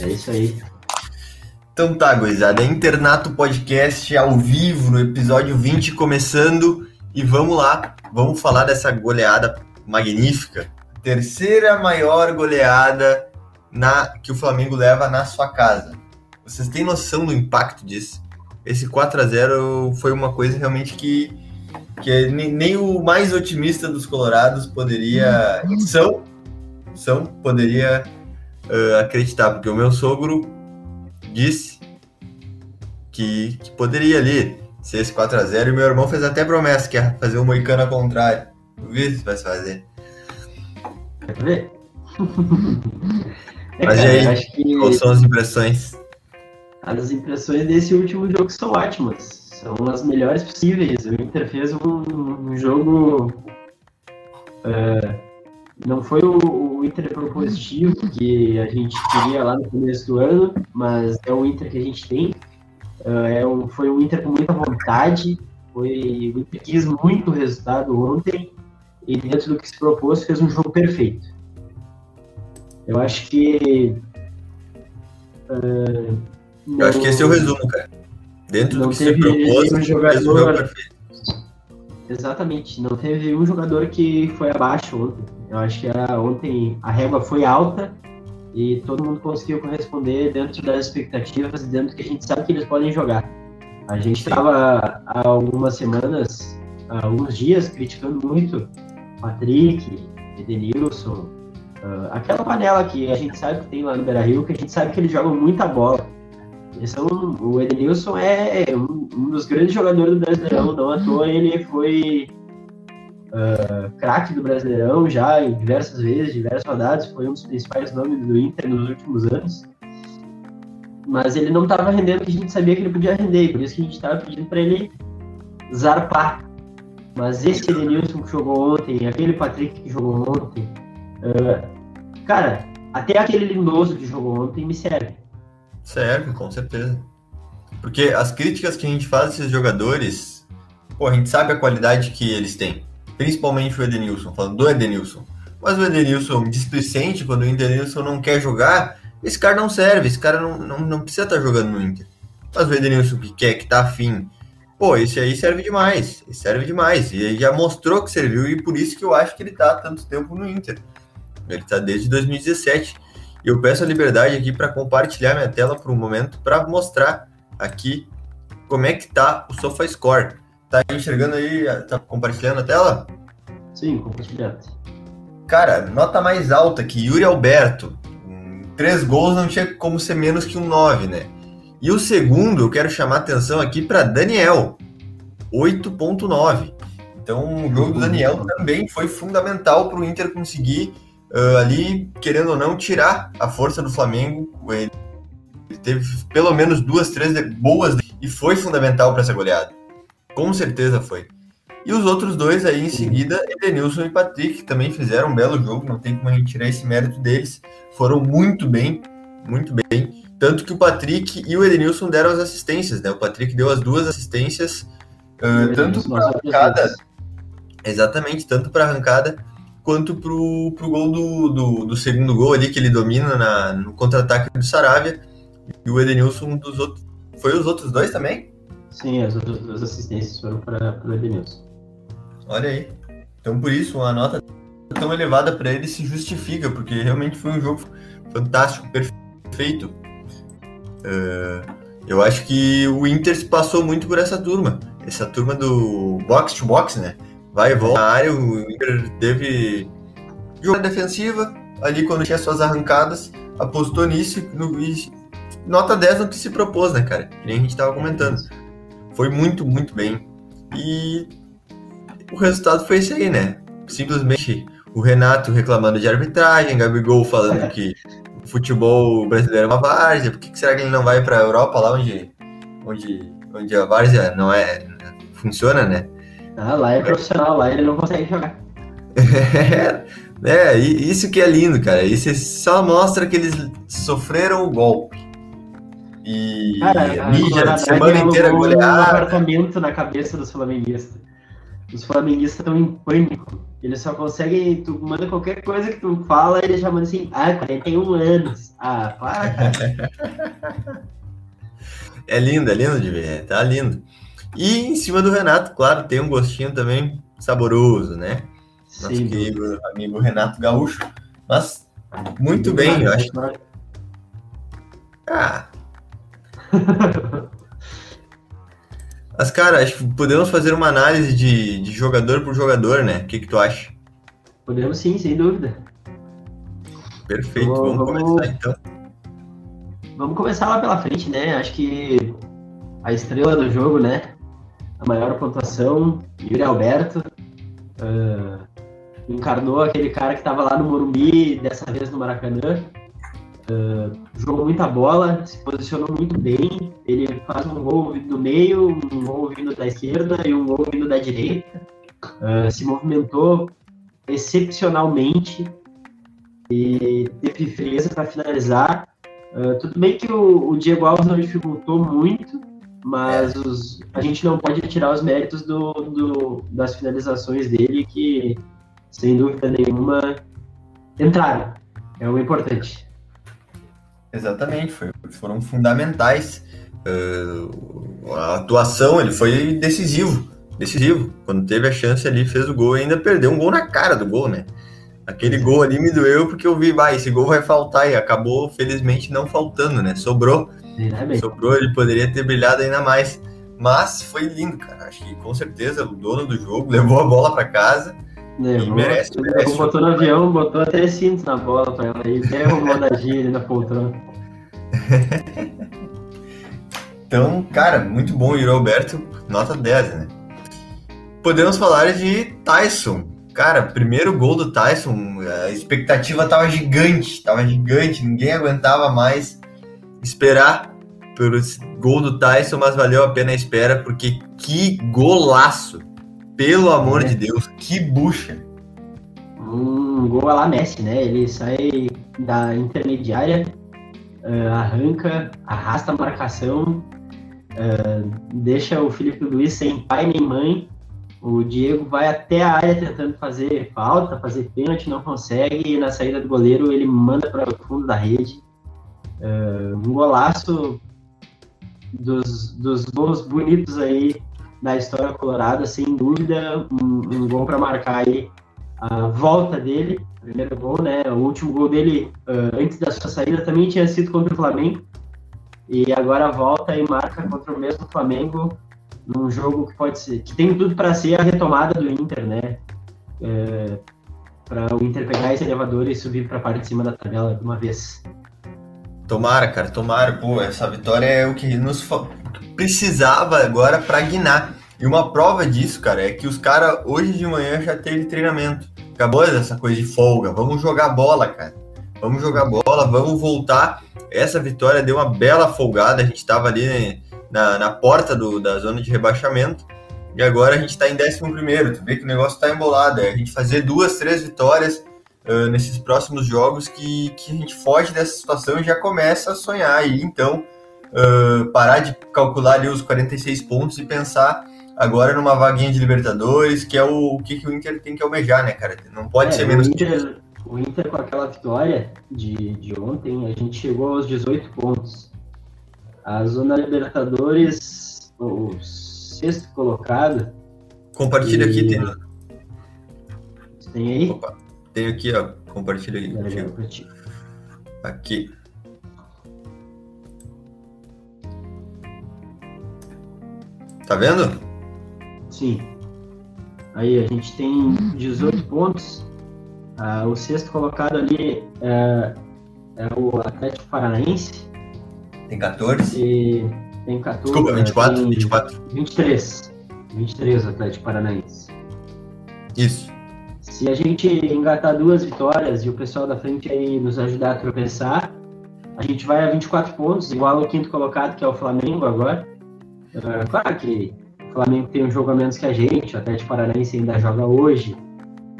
É isso aí. Então tá, gurizada. Internato Podcast ao vivo, no episódio 20 começando. E vamos lá, vamos falar dessa goleada magnífica. Terceira maior goleada na que o Flamengo leva na sua casa. Vocês têm noção do impacto disso? Esse 4 a 0 foi uma coisa realmente que, que nem o mais otimista dos colorados poderia. São, são poderia uh, acreditar, porque o meu sogro disse que, que poderia ali ser esse 4 a 0 e meu irmão fez até promessa que ia fazer o um Moicano ao contrário. Vê se vai fazer. Quer ver? é, Mas cara, aí, acho que... quais são as impressões? As impressões desse último jogo são ótimas. São as melhores possíveis. O Inter fez um, um jogo. Uh, não foi o, o, Inter propositivo que a gente queria lá no começo do ano, mas é o Inter que a gente tem. Uh, é um, foi um Inter com muita vontade. Foi, o Inter quis muito resultado ontem e dentro do que se propôs fez um jogo perfeito. Eu acho que uh, eu acho que esse é o resumo, cara. Dentro do que se propôs, um jogador... Exatamente, não teve um jogador que foi abaixo ontem. Eu acho que era, ontem a régua foi alta e todo mundo conseguiu corresponder dentro das expectativas e dentro que a gente sabe que eles podem jogar. A gente estava há algumas semanas, há alguns dias, criticando muito Patrick, Edenilson, uh, aquela panela que a gente sabe que tem lá no Beira Rio, que a gente sabe que eles jogam muita bola. São, o Edenilson é um, um, dos grandes jogadores do Brasileirão, não à toa ele foi uh, craque do Brasileirão já em diversas vezes, diversas rodadas, foi um dos principais nomes do Inter nos últimos anos. Mas ele não estava rendendo o que a gente sabia que ele podia render, por isso que a gente estava pedindo para ele zarpar. Mas esse Edenilson que jogou ontem, aquele Patrick que jogou ontem, uh, cara, até aquele Lindoso que jogou ontem me serve Serve, com certeza. Porque as críticas que a gente faz desses jogadores, pô, a gente sabe a qualidade que eles têm. Principalmente o Edenilson, falando do Edenilson. Mas o Edenilson displicente, quando o Edenilson não quer jogar, esse cara não serve, esse cara não, não, não precisa estar tá jogando no Inter. Mas o Edenilson que quer, que tá afim, pô, esse aí serve demais, serve demais. E ele já mostrou que serviu e por isso que eu acho que ele tá há tanto tempo no Inter. Ele tá desde 2017 eu peço a liberdade aqui para compartilhar minha tela por um momento para mostrar aqui como é que tá o SofaScore. Tá enxergando aí, tá compartilhando a tela? Sim, compartilhando. Cara, nota mais alta que Yuri Alberto. Três gols não tinha como ser menos que um 9, né? E o segundo, eu quero chamar atenção aqui para Daniel, 8.9. Então, o jogo do Daniel também foi fundamental para o Inter conseguir uh, ali, querendo ou não, tirar a força do Flamengo. Ele teve pelo menos duas, três boas e foi fundamental para essa goleada. Com certeza foi. E os outros dois aí em seguida, Edenilson e Patrick, que também fizeram um belo jogo, não tem como a gente tirar esse mérito deles. Foram muito bem, muito bem. Tanto que o Patrick e o Edenilson deram as assistências, né? O Patrick deu as duas assistências, uh, tanto para arrancada. Exatamente, tanto para arrancada quanto pro, pro gol do, do, do, segundo gol ali, que ele domina na, no contra-ataque do Saravia. E o Edenilson, dos outros. Foi os outros dois também? Sim, as outras duas assistências foram para o Edenilson. Olha aí. Então, por isso, uma nota tão elevada para ele se justifica, porque realmente foi um jogo fantástico, perfeito. Uh, eu acho que o Inter se passou muito por essa turma. Essa turma do box to box, né? vai e volta na área, o Inter teve jogada defensiva, ali quando tinha suas arrancadas, apostou nisso no, e nota 10 no que se propôs, né, cara? Que nem a gente tava comentando. Foi muito, muito bem. E o resultado foi esse aí, né? Simplesmente o Renato reclamando de arbitragem, Gabigol falando que o futebol brasileiro é uma várzea, por que, será que ele não vai para a Europa, lá onde, onde, onde a várzea não é funciona, né? Ah, lá é profissional, lá ele não consegue jogar. é, isso que é lindo, cara. Isso só mostra que eles sofreram o golpe. E cara, a mídia a semana inteira goleada. um apartamento na cabeça dos flamenguistas. Os flamenguistas estão em pânico. Ele só consegue, tu manda qualquer coisa que tu fala, ele já manda assim, ah, 41 anos. Ah, para, cara. é lindo, é lindo de ver, tá lindo. E em cima do Renato, claro, tem um gostinho também saboroso, né? Nosso Sim, querido amigo Renato Gaúcho. Mas, muito bem, eu acho. Ah. Mas, cara, acho que podemos fazer uma análise de, de jogador por jogador, né? O que, que tu acha? Podemos sim, sem dúvida. Perfeito, vamos, vamos começar então. Vamos começar lá pela frente, né? Acho que a estrela do jogo, né? A maior pontuação, Yuri Alberto. Uh, encarnou aquele cara que estava lá no Morumbi, dessa vez no Maracanã. Uh, jogou muita bola, se posicionou muito bem. Ele faz um gol do meio, um gol vindo da esquerda e um gol vindo da direita. Uh, se movimentou excepcionalmente e teve frieza para finalizar. Uh, tudo bem que o, o, Diego Alves não dificultou muito, mas os, a gente não pode tirar os méritos do, do, das finalizações dele, que sem dúvida nenhuma entraram. É o importante. Exatamente, foi, foram fundamentais. Uh, a atuação, ele foi decisivo, decisivo. Quando teve a chance ali, fez o gol e ainda perdeu um gol na cara do gol, né? Aquele gol ali me doeu porque eu vi, vai, esse gol vai faltar e acabou, felizmente, não faltando, né? Sobrou. Sobrou, ele poderia ter brilhado ainda mais. Mas foi lindo, cara. Acho que com certeza o dono do jogo levou a bola para casa. Levou, merece, merece. Botou no avião, botou até cintos na bola para ela aí, derrubou da gira na poltrona. então, cara, muito bom o Alberto, nota 10, né? Podemos falar de Tyson. Cara, primeiro gol do Tyson, a expectativa tava gigante, tava gigante, ninguém aguentava mais esperar pelo gol do Tyson, mas valeu a pena a espera, porque que golaço! Pelo amor é. de Deus, que bucha! Um gol lá Messi, né? Ele sai da intermediária, uh, arranca, arrasta a marcação, uh, deixa o Felipe Luiz sem pai nem mãe. O Diego vai até a área tentando fazer falta, fazer pênalti, não consegue, e na saída do goleiro ele manda para o fundo da rede. Uh, um golaço dos, dos gols bonitos aí da história colorada, sem dúvida, um, um gol para marcar aí a volta dele, primeiro gol, né? O último gol dele uh, antes da sua saída também tinha sido contra o Flamengo. E agora volta e marca contra o mesmo Flamengo num jogo que pode ser, que tem tudo para ser a retomada do Inter, né? É, para o Inter pegar esse elevador e subir para a parte de cima da tabela de uma vez. Tomara, cara, tomara. Pô, essa vitória é o que nos precisava agora para guinar. E uma prova disso, cara, é que os caras hoje de manhã já teve treinamento. Acabou essa coisa de folga. Vamos jogar bola, cara. Vamos jogar bola, vamos voltar. Essa vitória deu uma bela folgada. A gente estava ali na, na porta do, da zona de rebaixamento. E agora a gente está em 11. Tu vê que o negócio está embolado. É a gente fazer duas, três vitórias uh, nesses próximos jogos que, que a gente foge dessa situação e já começa a sonhar aí. Então, uh, parar de calcular ali os 46 pontos e pensar agora numa vaguinha de Libertadores, que é o, o que, que o Inter tem que almejar, né, cara? Não pode é, ser menos o Inter, o Inter, com aquela vitória de, de ontem, a gente chegou aos 18 pontos. A zona Libertadores, o sexto colocado. Compartilha e... aqui, tem. Tem aí? Opa, tenho aqui, ó. Compartilha aqui. Aqui. Tá vendo? Sim. Aí a gente tem 18 pontos. Ah, o sexto colocado ali é, é, o Atlético Paranaense. Tem 14. E tem 14. Desculpa, 24, tem 24. 23. 23 o Atlético Paranaense. Isso. Se a gente engatar duas vitórias e o pessoal da frente aí nos ajudar a tropeçar, a gente vai a 24 pontos, igual ao quinto colocado, que é o Flamengo agora. Uh, claro que o Flamengo tem um jogo a menos que a gente, o Atlético Paranaense ainda joga hoje,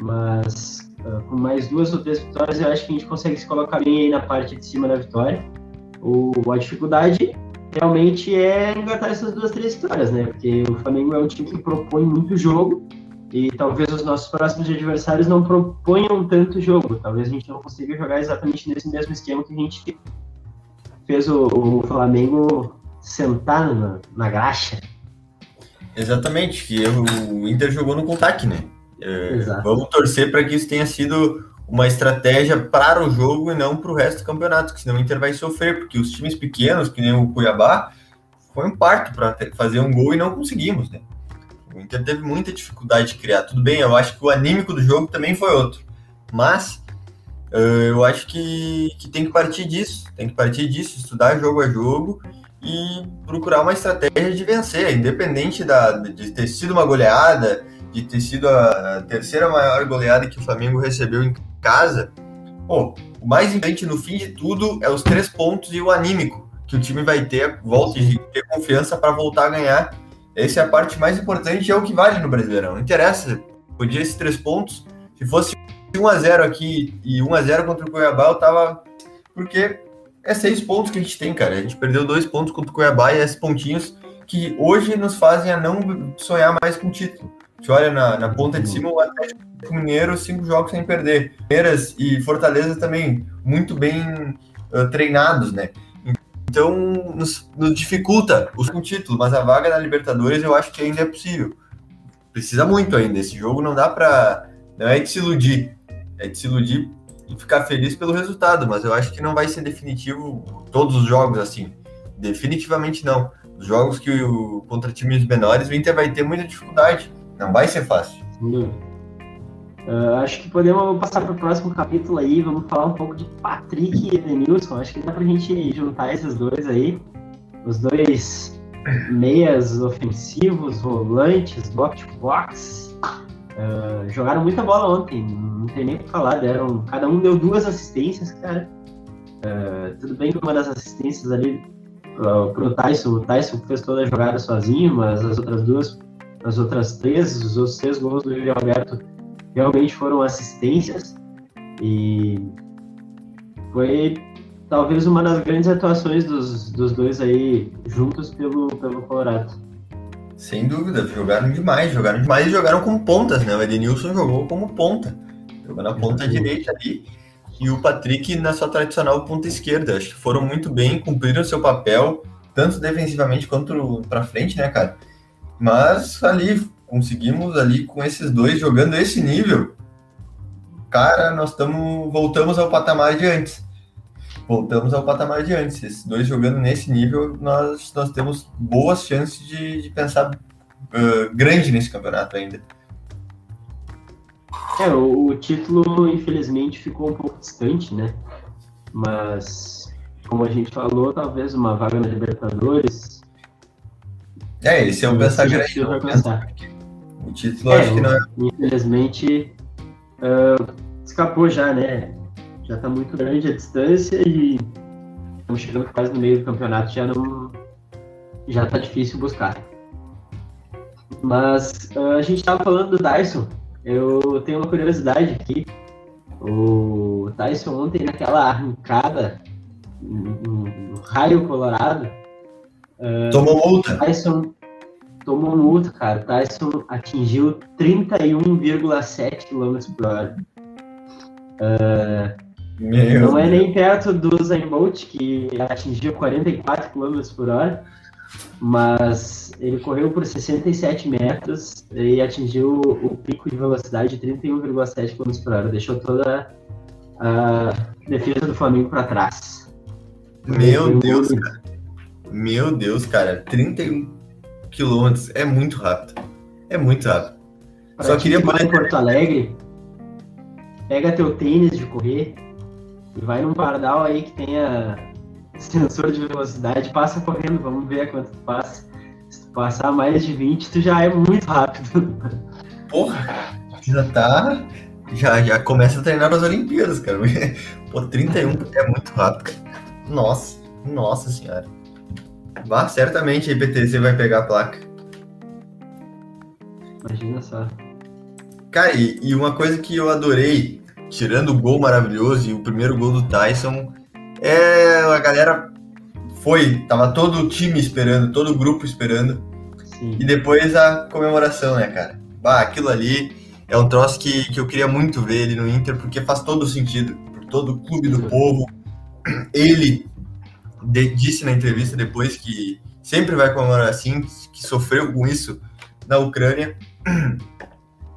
mas uh, com mais duas ou três vitórias eu acho que a gente consegue se colocar bem aí na parte de cima da vitória. O, a dificuldade realmente é engatar essas duas, três vitórias, né? Porque o Flamengo é um time que propõe muito jogo e talvez os nossos próximos adversários não proponham tanto jogo. Talvez a gente não consiga jogar exatamente nesse mesmo esquema que a gente fez o, o Flamengo sentar na, na graxa. Exatamente, que o Inter jogou no contact, né? É, vamos torcer para que isso tenha sido uma estratégia para o jogo e não para o resto do campeonato, que senão o Inter vai sofrer, porque os times pequenos, que nem o Cuiabá, foi um parto para fazer um gol e não conseguimos, né? O Inter teve muita dificuldade de criar. Tudo bem, eu acho que o anímico do jogo também foi outro. Mas uh, eu acho que, que tem que partir disso. Tem que partir disso, estudar jogo a jogo e procurar uma estratégia de vencer, independente da, de ter sido uma goleada, de ter sido a terceira maior goleada que o Flamengo recebeu em casa. Pô, o mais importante no fim de tudo é os três pontos e o anímico que o time vai ter, volta e ter confiança para voltar a ganhar essa é a parte mais importante é o que vale no Brasileirão. Não interessa, podia esses três pontos. Se fosse 1x0 aqui e 1x0 contra o Cuiabá, eu tava. Porque é seis pontos que a gente tem, cara. A gente perdeu dois pontos contra o Cuiabá e esses pontinhos que hoje nos fazem a não sonhar mais com o título. A gente olha na, na ponta de cima o Atlético Mineiro, cinco jogos sem perder. Palmeiras e Fortaleza também muito bem uh, treinados, né? Então, nos, nos dificulta o título, mas a vaga na Libertadores eu acho que ainda é possível. Precisa muito ainda. Esse jogo não dá para. Não é de se iludir. É de se iludir e ficar feliz pelo resultado, mas eu acho que não vai ser definitivo todos os jogos assim. Definitivamente não. Os jogos que o, contra times menores, o Inter vai ter muita dificuldade. Não vai ser fácil. Uh, acho que podemos passar para o próximo capítulo aí, vamos falar um pouco de Patrick e Edenilson. Acho que dá para a gente juntar esses dois aí. Os dois meias ofensivos, volantes, box to box. Uh, jogaram muita bola ontem, não tem nem o que falar. Deram, cada um deu duas assistências, cara. Uh, tudo bem que uma das assistências ali uh, pro Tyson, o Tyson fez toda a jogada sozinho, mas as outras duas, as outras três, os outros três gols do Yuri Alberto realmente foram assistências e foi talvez uma das grandes atuações dos, dos dois aí juntos pelo, pelo Colorado. Sem dúvida, jogaram demais, jogaram demais e jogaram como pontas, né? O Edenilson jogou como ponta, jogou na ponta uhum. direita ali e o Patrick na sua tradicional ponta esquerda. Acho que foram muito bem, cumpriram seu papel, tanto defensivamente quanto para frente, né, cara? Mas ali conseguimos ali com esses dois jogando esse nível, cara, nós estamos voltamos ao patamar de antes. Voltamos ao patamar de antes. Esses dois jogando nesse nível, nós, nós temos boas chances de, de pensar uh, grande nesse campeonato ainda. É, o, o, título, infelizmente, ficou um pouco distante, né? Mas, como a gente falou, talvez uma vaga na Libertadores. É, esse é um pensar grande. O título é, acho que não é. Infelizmente uh, escapou já, né? Já tá muito grande a distância e estamos chegando quase no meio do campeonato, já não. Já tá difícil buscar. Mas uh, a gente tava falando do Tyson. Eu tenho uma curiosidade aqui. O Tyson ontem naquela arrancada no raio colorado. Uh, Tomou multa. Tyson tomou multa, cara. Tyson atingiu 31,7 km por hora. Uh, não é nem perto do Zayn Bolt, que atingiu 44 km por hora, mas ele correu por 67 metros e atingiu o pico de velocidade de 31,7 km por hora. Deixou toda a defesa do Flamengo para trás. Meu Deus, cara. Meu Deus, cara. 31 quilômetros é muito rápido. É muito rápido. Pra Só queria poder. em Porto Alegre, pega teu tênis de correr e vai num pardal aí que tenha sensor de velocidade, passa correndo, vamos ver a quanto tu passa. Se tu passar mais de 20, tu já é muito rápido. Porra, já tá. Já, já começa a treinar as Olimpíadas, cara. Pô, 31 é muito rápido, cara. Nossa, nossa senhora. Vá, certamente a IPTC vai pegar a placa. Imagina só. Cara, e, e, uma coisa que eu adorei, tirando o gol maravilhoso e o primeiro gol do Tyson, é a galera foi, tava todo o time esperando, todo o grupo esperando. Sim. E depois a comemoração, né, cara? bah, aquilo ali é um troço que, que eu queria muito ver ele no Inter, porque faz todo sentido. Por todo o clube do povo. Ele de, disse na entrevista depois que sempre vai comemorar assim, que sofreu com isso na Ucrânia.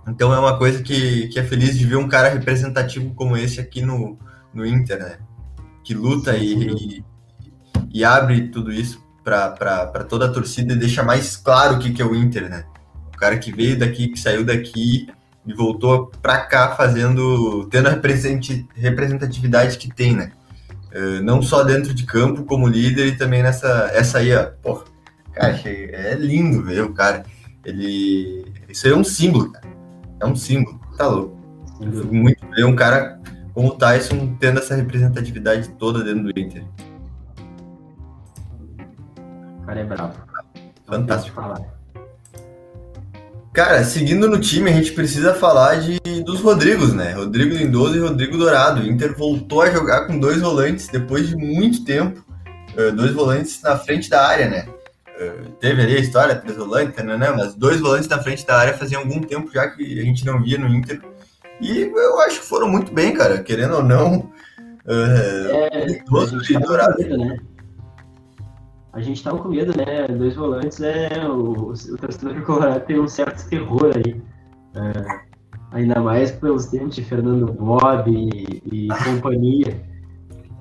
Então é uma coisa que, que é feliz de ver um cara representativo como esse aqui no, no Inter, né? Que luta e, e, e abre tudo isso para toda a torcida e deixa mais claro o que, que é o Inter, né? O cara que veio daqui, que saiu daqui e voltou para cá fazendo, tendo a representatividade que tem, né? Uh, não só dentro de campo como líder e também nessa essa aí, ó, porra, cara, é lindo ver o cara. Ele, isso aí é um símbolo, cara. É um símbolo, tá louco. Muito ver um cara como o Tyson tendo essa representatividade toda dentro do Inter. O cara é bravo. Fantástico. Cara, seguindo no time, a gente precisa falar de, dos Rodrigos, né? Rodrigo Lindoso e Rodrigo Dourado. O Inter voltou a jogar com dois volantes depois de muito tempo. Uh, dois volantes na frente da área, né? Teve ali a história, três volantes, né, né? Mas dois volantes na frente da área fazia algum tempo já que a gente não via no Inter. E eu acho que foram muito bem, cara. Querendo ou não, uh, é, Lindoso e Dourado. né? a gente estava com medo, né? Dois volantes é o, o torcedor colorado tem um certo terror aí. É, ainda mais pelos tempos de Fernando Bob e, e companhia.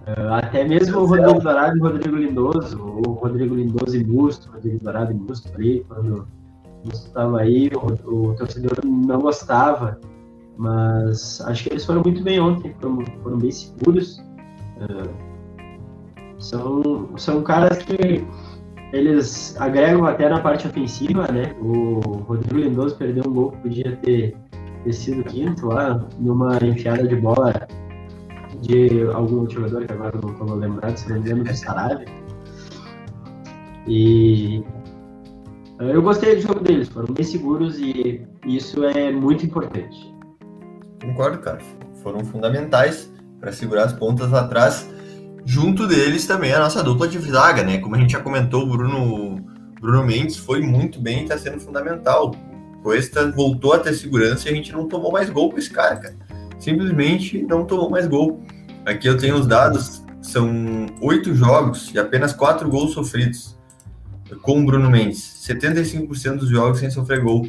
É, até mesmo o Rodrigo Dourado e o Rodrigo Lindoso, o Rodrigo Lindoso e Musto, Rodrigo Dourado e Musto ali, quando Musto estava aí, o, o, torcedor não gostava, mas acho que eles foram muito bem ontem, foram, foram bem seguros. É, são, são caras que eles agregam até na parte ofensiva, né? O Rodrigo Lindoso perdeu um gol que podia ter, ter sido quinto lá, numa enfiada de bola de algum jogador que agora não estou lembrado, se não me engano, do Sarabia. E eu gostei do jogo deles, foram bem seguros e isso é muito importante. Concordo, cara. Foram fundamentais para segurar as pontas atrás junto deles também a nossa dupla de zaga, né? Como a gente já comentou, o Bruno, Bruno Mendes foi muito bem e está sendo fundamental. Cuesta voltou a ter segurança e a gente não tomou mais gol com esse cara, cara. Simplesmente não tomou mais gol. Aqui eu tenho os dados, são oito jogos e apenas quatro gols sofridos com o Bruno Mendes. 75% dos jogos sem sofrer gol.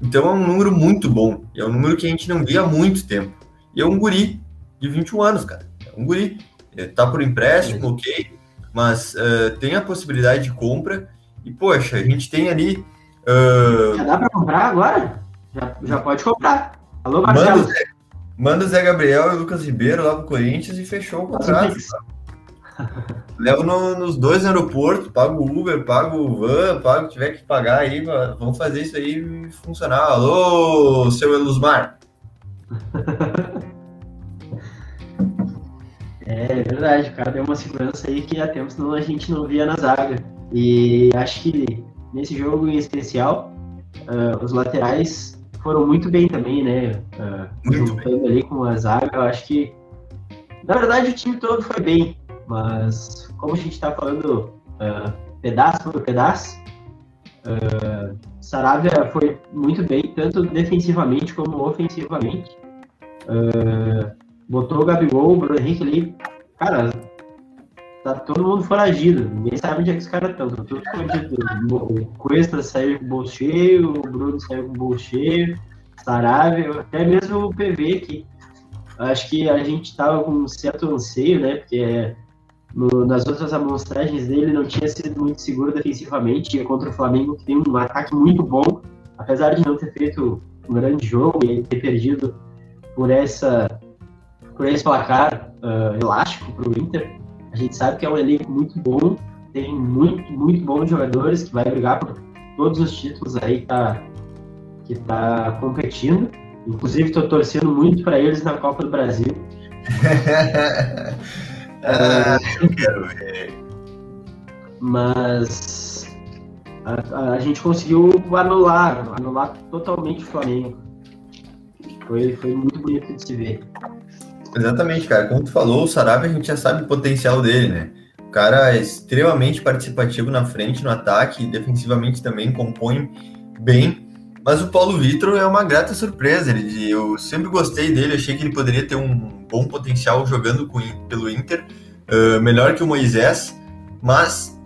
Então é um número muito bom. E é um número que a gente não via há muito tempo. E é um guri de 21 anos, cara. É um guri. Está por empréstimo, ok, mas uh, tem a possibilidade de compra. E, poxa, a gente tem ali. Uh... Já dá para comprar agora? Já, já pode comprar. Alô, Marcelo. Manda, manda o Zé Gabriel e o Lucas Ribeiro lá pro Corinthians e fechou o contrato. Levo no, nos dois aeroportos, pago o Uber, pago o van, pago o que tiver que pagar aí, vamos fazer isso aí funcionar. Alô, seu Elusmar! É verdade, o cara deu uma segurança aí que há tempos não, a gente não via na zaga. E acho que nesse jogo em especial, uh, os laterais foram muito bem também, né? Uh, juntando ali com a zaga, eu acho que. Na verdade, o time todo foi bem, mas como a gente está falando uh, pedaço por pedaço, uh, Saravia foi muito bem, tanto defensivamente como ofensivamente. Uh, botou o Gabigol, o Bruno Henrique ali, cara, tá todo mundo foragido, ninguém sabe onde é que os caras estão, tá tudo escondido. O Cuesta saiu com o bolso cheio, o Bruno saiu com o bolso cheio, Sarave, até mesmo o PV, que acho que a gente tava com um certo anseio, né, porque no, nas outras amostragens dele não tinha sido muito seguro defensivamente, e contra o Flamengo que tem um ataque muito bom, apesar de não ter feito um grande jogo e ter perdido por essa por esse placar uh, elástico para o Inter. A gente sabe que é um elenco muito bom, tem muito, muito bons jogadores que vai brigar por todos os títulos aí que tá, que tá competindo. Inclusive, estou torcendo muito para eles na Copa do Brasil. ah, eu quero ver. Mas a, a, gente conseguiu anular, anular totalmente o Flamengo. Foi, foi muito bonito de se ver. Exatamente, cara. Como tu falou, o Sarabia a gente já sabe o potencial dele, né? O cara é extremamente participativo na frente, no ataque, defensivamente também compõe bem. Mas o Paulo Vitor é uma grata surpresa. Ele, eu sempre gostei dele, achei que ele poderia ter um bom potencial jogando com, pelo Inter, uh, melhor que o Moisés, mas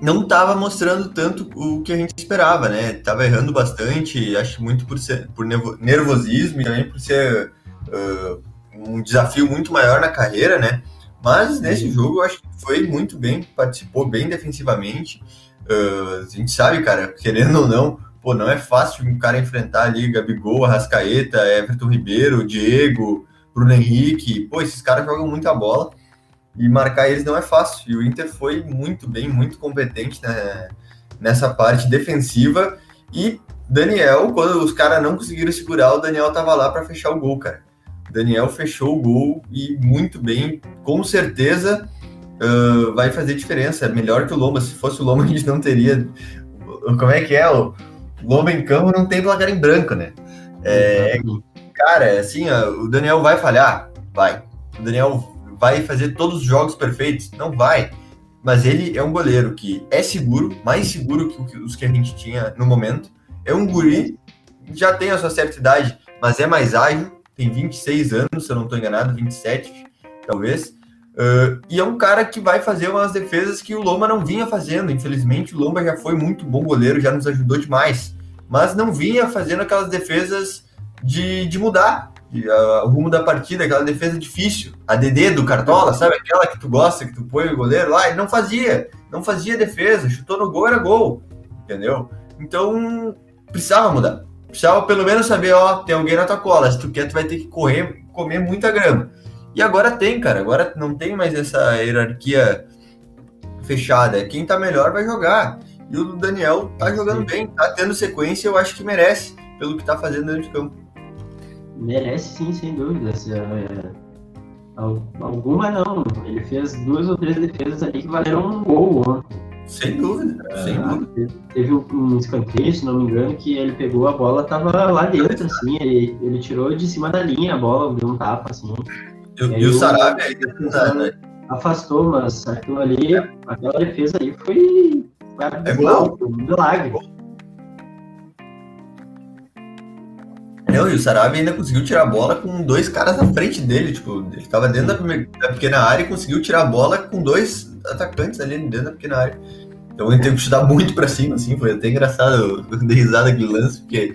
não estava mostrando tanto o que a gente esperava, né? Tava errando bastante, acho muito por, ser, por nervosismo e também por ser uh, um desafio muito maior na carreira, né? Mas nesse jogo eu acho que foi muito bem, participou bem defensivamente. Uh, a gente sabe, cara, querendo ou não, pô, não é fácil um cara enfrentar ali Gabigol, Arrascaeta, Everton Ribeiro, Diego, Bruno Henrique. Pô, esses caras jogam muita bola e marcar eles não é fácil. E o Inter foi muito bem, muito competente né, nessa parte defensiva. E Daniel, quando os caras não conseguiram segurar, o Daniel tava lá para fechar o gol, cara. Daniel fechou o gol e muito bem, com certeza uh, vai fazer diferença. É melhor que o Lomba. Se fosse o Lomba, a gente não teria. Como é que é? O Lomba em campo não tem placar em branco, né? É, cara, assim, o Daniel vai falhar? Vai. O Daniel vai fazer todos os jogos perfeitos? Não vai. Mas ele é um goleiro que é seguro, mais seguro que os que a gente tinha no momento. É um guri, já tem a sua certa idade, mas é mais ágil, tem 26 anos, se eu não estou enganado, 27 talvez. Uh, e é um cara que vai fazer umas defesas que o Loma não vinha fazendo. Infelizmente, o Loma já foi muito bom goleiro, já nos ajudou demais. Mas não vinha fazendo aquelas defesas de, de mudar o rumo da partida, aquela defesa difícil, a DD do Cartola, sabe? Aquela que tu gosta, que tu põe o goleiro lá, ele não fazia, não fazia defesa, chutou no gol, era gol, entendeu? Então, precisava mudar. Precisava pelo menos saber, ó, tem alguém na tua cola, se tu quer, tu vai ter que correr, comer muita grama. E agora tem, cara, agora não tem mais essa hierarquia fechada. Quem tá melhor vai jogar. E o Daniel tá jogando bem, tá tendo sequência, eu acho que merece, pelo que tá fazendo dentro de campo. Merece sim, sem dúvidas. É, alguma não. Ele fez duas ou três defesas ali que valeram um gol ontem. Sem dúvida, é, sem dúvida. Teve um escanteio, se não me engano, que ele pegou a bola, tava lá dentro, assim, ele, ele tirou de cima da linha a bola, deu um tapa, assim. E, e, o Sarabia ainda né? afastou, mas aquilo ali, aquela defesa ali foi, é gol. um milagre. Não, e o Sarabia ainda conseguiu tirar a bola com dois caras na frente dele. Tipo, ele tava dentro da, pequena área e conseguiu tirar a bola com dois atacantes ali dentro da pequena área. Então ele teve que chutar muito pra cima, assim. Foi até engraçado. Eu dei risada aquele lance, porque,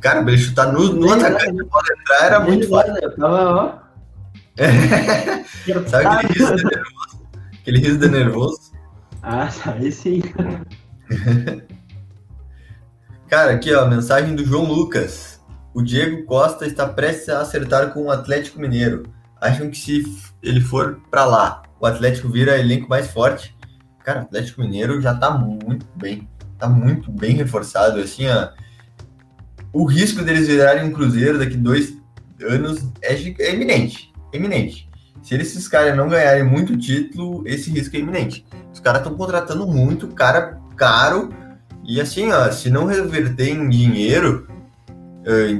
cara, pra ele chutar no, no atacante, a bola entrar era muito fácil. Eu tava, ó. Sabe aquele riso de nervoso? Aquele riso de nervoso. Ah, aí sim. Cara, aqui ó, mensagem do João Lucas. O Diego Costa está prestes a acertar com o Atlético Mineiro. Acham que se ele for para lá, o Atlético vira elenco mais forte? Cara, o Atlético Mineiro já tá muito bem. Tá muito bem reforçado. Assim, ó, o risco deles virarem um Cruzeiro daqui dois anos é, é iminente. É iminente. Se esses caras não ganharem muito título, esse risco é iminente. Os caras estão contratando muito cara caro. E assim, ó, se não reverter em dinheiro,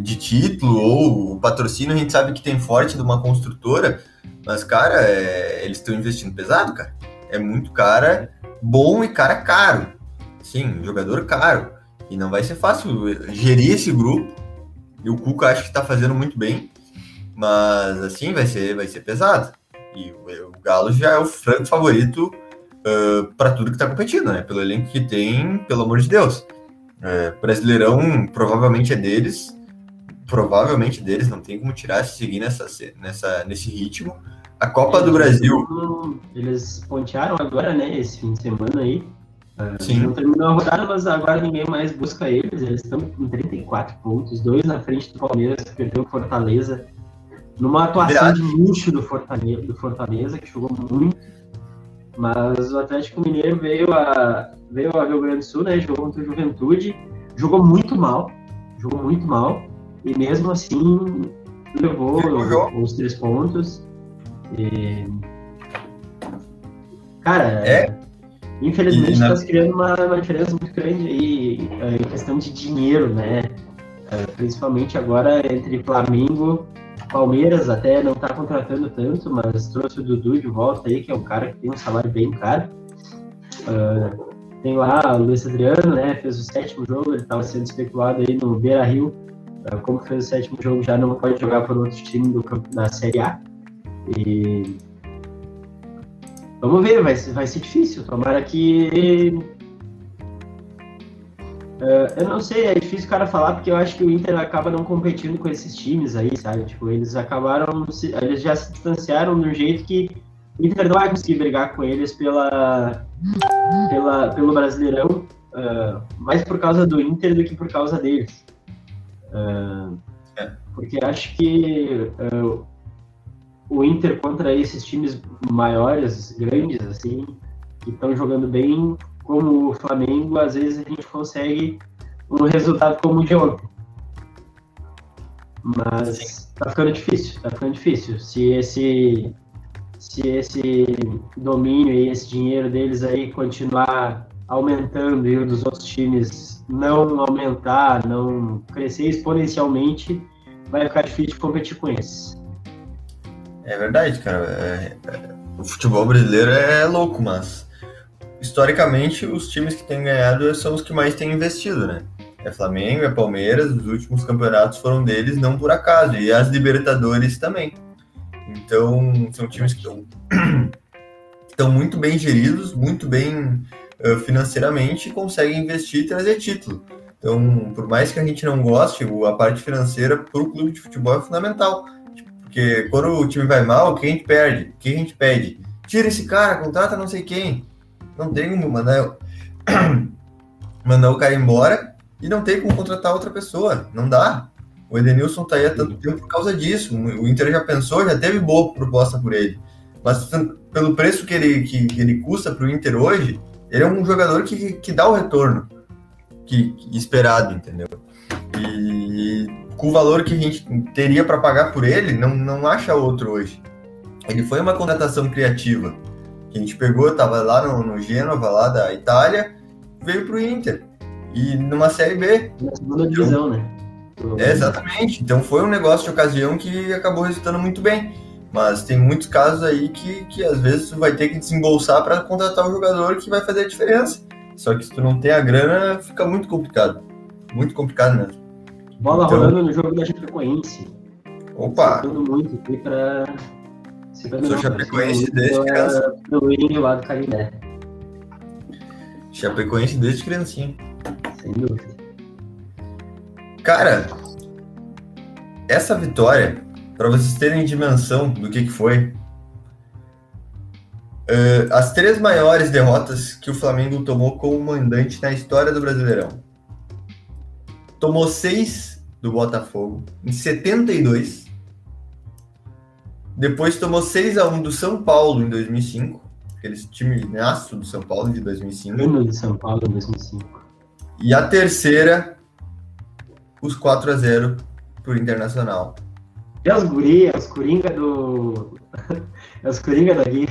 de título ou o patrocínio, a gente sabe que tem forte de uma construtora, mas, cara, é, eles estão investindo pesado, cara. É muito cara, bom e cara caro. Sim, jogador caro. E não vai ser fácil gerir esse grupo. E o Cuca acho que está fazendo muito bem, mas assim vai ser, vai ser pesado. E o, o Galo já é o franco favorito uh, para tudo que está competindo, né? Pelo elenco que tem, pelo amor de Deus. É, Brasileirão provavelmente é deles, provavelmente deles, não tem como tirar se seguir nessa, nessa, nesse ritmo. A Copa eles, do Brasil. Eles pontearam agora, né, esse fim de semana aí. Uh, Sim. Não terminou a rodada, mas agora ninguém mais busca eles. Eles estão com 34 pontos, dois na frente do Palmeiras, que perdeu o Fortaleza. Numa atuação Verdade. de luxo do Fortaleza, do Fortaleza, que jogou muito. Mas o Atlético Mineiro veio a, veio a Rio Grande do Sul, né? Jogou contra o Juventude. Jogou muito mal. Jogou muito mal. E mesmo assim, levou os três pontos. E... Cara, é. infelizmente está se criando uma, uma, diferença muito grande aí é, em questão de dinheiro, né? É, principalmente agora entre Flamengo Palmeiras até não está contratando tanto, mas trouxe o Dudu de volta aí, que é um cara que tem um salário bem caro. Uh, tem lá o Luiz Adriano, né? Fez o sétimo jogo, ele estava sendo especulado aí no Beira Rio. É, como fez o sétimo jogo, já não pode jogar por outro time do, da Série A. E vamos ver, vai, vai ser difícil. Tomara que. Uh, eu não sei, é difícil o cara falar, porque eu acho que o Inter acaba não competindo com esses times aí, sabe? Tipo, eles acabaram. Eles já se distanciaram de um jeito que o Inter não vai conseguir brigar com eles pela, pela, pelo Brasileirão, uh, mais por causa do Inter do que por causa deles. Uh, porque acho que uh, o Inter contra esses times maiores, grandes, assim, que estão jogando bem, como o Flamengo, às vezes a gente consegue um resultado como o de ontem. Mas Sim. tá ficando difícil, tá ficando difícil. Se esse se esse domínio e esse dinheiro deles aí continuar aumentando e o dos outros times não aumentar, não crescer exponencialmente, vai ficar difícil competir com esses. É verdade, cara. É, é, o futebol brasileiro é louco, mas historicamente os times que têm ganhado são os que mais têm investido, né? É Flamengo, é Palmeiras, os últimos campeonatos foram deles, não por acaso, e as Libertadores também. Então, são times que estão, muito bem geridos, muito bem financeiramente e conseguem investir e trazer título. Então, por mais que a gente não goste, a parte financeira para o clube de futebol é fundamental. Porque quando o time vai mal, quem a gente perde? Quem a gente pede? Tira esse cara, contrata não sei quem. Não tem como mandar, mandar o cara embora e não tem como contratar outra pessoa. Não dá. O Edenilson tá aí há tanto tempo por causa disso. O Inter já pensou, já teve boa proposta por ele. Mas pelo preço que ele, que, que ele custa para o Inter hoje, ele é um jogador que, que dá o retorno que, que esperado, entendeu? E com o valor que a gente teria para pagar por ele, não, não acha outro hoje. Ele foi uma contratação criativa. Que a gente pegou, estava lá no, no Gênova, lá da Itália, veio para o Inter. E numa Série B. Na segunda divisão, né? É, exatamente. Então foi um negócio de ocasião que acabou resultando muito bem. Mas tem muitos casos aí que, que às vezes tu vai ter que desembolsar para contratar um jogador que vai fazer a diferença. Só que se tu não tem a grana, fica muito complicado. Muito complicado mesmo. Bola então... rolando no jogo da Chapecoense. Opa! Citando muito aqui para. Sou Chapecoense desde criança. William lá do Carindé. Chapecoense desde criancinha. Sem dúvida. Cara, essa vitória, para vocês terem dimensão do que, que foi, uh, as três maiores derrotas que o Flamengo tomou como mandante na história do Brasileirão. Tomou seis do Botafogo em 72. Depois tomou 6 a 1 do São Paulo em 2005, aquele time naço do São Paulo de 2005. Hino de São Paulo em 2005. E a terceira os 4 a 0 pro Internacional. E as gurias, as coringa do. as coringa da Guia.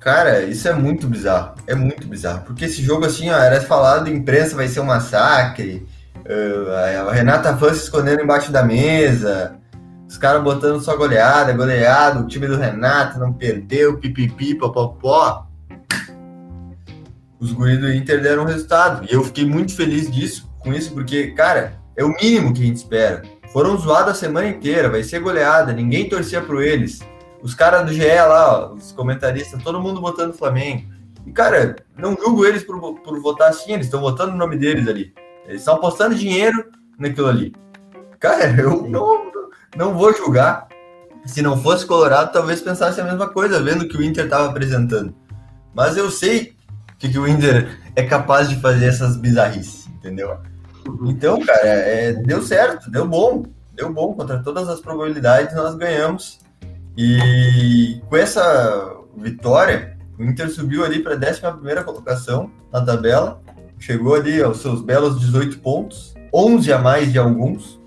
Cara, isso é muito bizarro. É muito bizarro. Porque esse jogo, assim, ó, era falado, imprensa vai ser um massacre. Uh, a Renata Fã se escondendo embaixo da mesa. Os caras botando só goleada, goleado. O time do Renato não perdeu, pipipi, popopó. Os guris do Inter deram resultado. E eu fiquei muito feliz disso, com isso, porque, cara, é o mínimo que a gente espera. Foram zoados a semana inteira, vai ser goleada, ninguém torcia por eles. Os caras do GE lá, ó, os comentaristas, todo mundo votando Flamengo. E, cara, não julgo eles por, por votar assim, eles estão votando o nome deles ali. Eles estão apostando dinheiro naquilo ali. Cara, eu não, não vou julgar. Se não fosse Colorado, talvez pensasse a mesma coisa, vendo que o Inter estava apresentando. Mas eu sei que, que o Inter é capaz de fazer essas bizarrices, entendeu? Então, cara, é, deu certo, deu bom, deu bom contra todas as probabilidades, nós ganhamos. E com essa vitória, o Inter subiu ali para a 11 colocação na tabela, chegou ali aos seus belos 18 pontos, 11 a mais de alguns.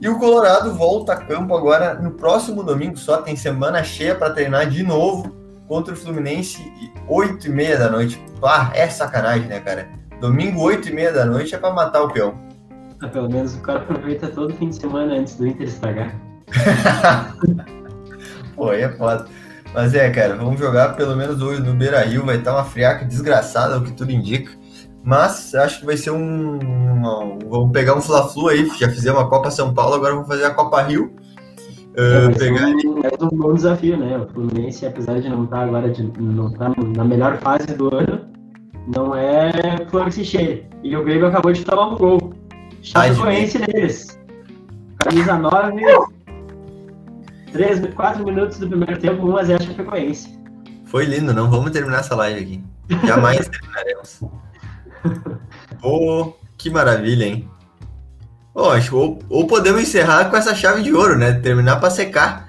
E o Colorado volta a campo agora no próximo domingo, só tem semana cheia para treinar de novo contra o Fluminense, 8 e meia da noite. Ah, é sacanagem, né, cara? Domingo, 8 e meia da noite, é pra matar o peão. Ah, pelo menos o cara aproveita todo fim de semana antes do Inter estragar. Pô, aí é foda. Mas é, cara, vamos jogar pelo menos hoje no Beira Rio, vai estar uma friaca desgraçada, o que tudo indica. Mas acho que vai ser um. um vamos pegar um Fla-Flu aí, já fizemos a Copa São Paulo, agora vamos fazer a Copa Rio. Uh, é, pegar... um, é um bom desafio, né? O Fluminense, apesar de não estar agora de, não estar na melhor fase do ano, não é flor que se cheia. E o Grêmio acabou de tomar um gol. Chapecoense deles. Camisa 9, 3, 4 minutos do primeiro tempo, 1 a 0 Chapecoense. Foi lindo, não vamos terminar essa live aqui. Jamais terminaremos. oh, que maravilha, hein? Oh, acho, ou, ou podemos encerrar com essa chave de ouro, né? Terminar para secar.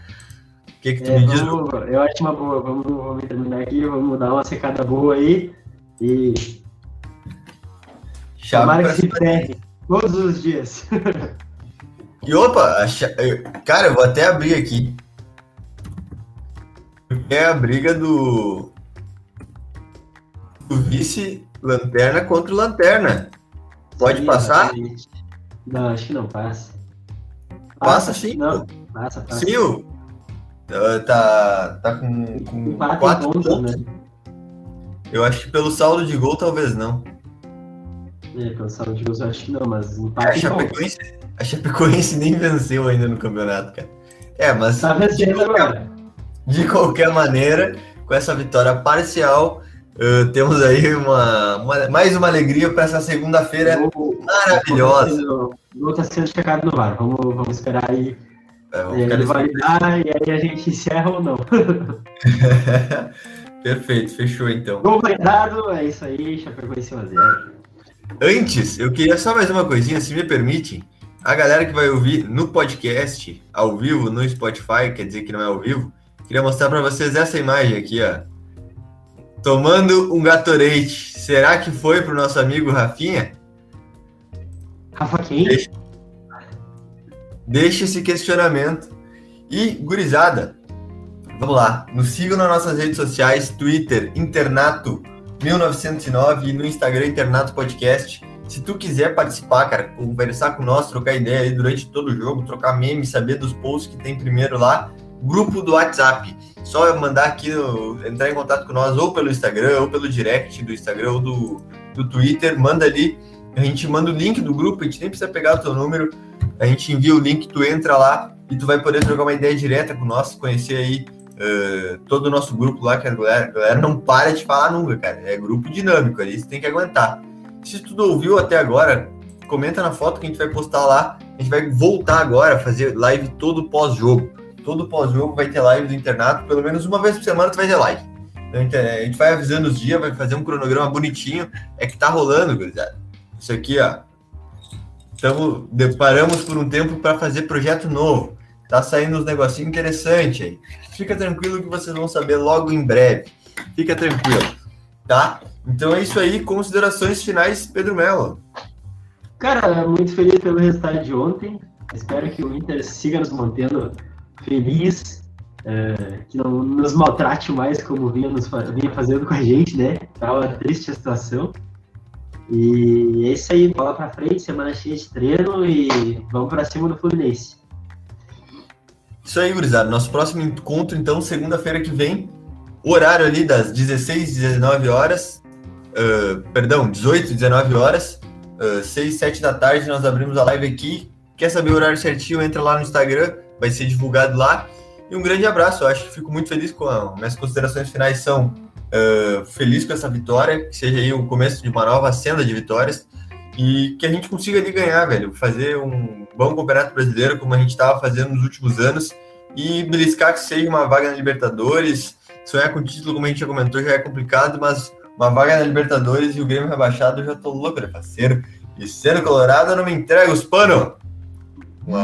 O que, que tu é, me diz? Eu acho uma boa. Vamos, vamos terminar aqui, vamos dar uma secada boa aí. E. Chave Tomara que se ferre todos os dias. e opa, cara, eu vou até abrir aqui. É a briga do, do vice-lanterna contra o lanterna. Pode sim, passar? Não, acho que não passa. Passa, passa sim. Não, passa, passa. Sim, o, tá, tá com, com quatro pontos. Né? Eu acho que pelo saldo de gol, talvez não. É, pelo saldo de gols, eu acho que não, mas empate. A Chapecoense, a Chapecoense nem venceu ainda no campeonato, cara. É, mas. Tá vencendo agora. De qualquer maneira, com essa vitória parcial, uh, temos aí uma, uma, mais uma alegria para essa segunda-feira maravilhosa. Não está sendo checado no VAR. Vamos, vamos esperar aí. É, vamos ele validar e aí a gente encerra ou não. Perfeito, fechou então. Gol é isso aí, Chapecoense 1 a 0. Antes, eu queria só mais uma coisinha, se me permite. A galera que vai ouvir no podcast, ao vivo, no Spotify, quer dizer que não é ao vivo, queria mostrar para vocês essa imagem aqui, ó. Tomando um Gatorade. Será que foi pro nosso amigo Rafinha? Rafa quem? Deixa, deixa esse questionamento. E, gurizada, vamos lá. Nos sigam nas nossas redes sociais, Twitter, Internato 1909 e no Instagram Internato Podcast. Se tu quiser participar, cara, conversar com nós, trocar ideia aí durante todo o jogo, trocar meme, saber dos posts que tem primeiro lá, grupo do WhatsApp. Só mandar aqui, entrar em contato com nós ou pelo Instagram, ou pelo direct do Instagram ou do, do Twitter, manda ali. A gente manda o link do grupo, a gente nem precisa pegar o teu número, a gente envia o link, tu entra lá e tu vai poder trocar uma ideia direta com nós, conhecer aí uh, todo o nosso grupo lá, que a galera, a galera não para de falar nunca, cara. É grupo dinâmico, ali você tem que aguentar. Se tu ouviu até agora, comenta na foto que a gente vai postar lá. A gente vai voltar agora a fazer live todo pós-jogo. Todo pós-jogo vai ter live do internato, pelo menos uma vez por semana tu vai ter live. Então, a gente vai avisando os dias, vai fazer um cronograma bonitinho. É que tá rolando, gurizada. Isso aqui, ó. Estamos, paramos por um tempo para fazer projeto novo. Tá saindo uns negocinhos interessantes aí. Fica tranquilo que vocês vão saber logo em breve. Fica tranquilo, tá? Então é isso aí. Considerações finais, Pedro Mello. Cara, muito feliz pelo resultado de ontem. Espero que o Inter siga nos mantendo feliz, é, que não nos maltrate mais como vinha, nos, vinha fazendo com a gente, né? Tava triste a situação. E é isso aí, bola pra frente, semana cheia de treino e vamos pra cima do Fluminense. Isso aí, gurizada. Nosso próximo encontro, então, segunda-feira que vem. Horário ali das 16, 19 horas. Uh, perdão, 18, 19 horas. Uh, 6, 7 da tarde nós abrimos a live aqui. Quer saber o horário certinho? Entra lá no Instagram, vai ser divulgado lá. E um grande abraço. Eu acho que fico muito feliz com a... minhas considerações finais são uh, feliz com essa vitória, que seja aí o começo de uma nova senda de vitórias e que a gente consiga ali ganhar, velho, fazer um bom campeonato brasileiro como a gente estava fazendo nos últimos anos e beliscar que seja uma vaga na Libertadores. Sonhar com título, como a gente já comentou, já é complicado, mas uma vaga na Libertadores e o Grêmio rebaixado, eu já tô louco, né, parceiro? E sendo colorado, eu não me entrego os panos. Um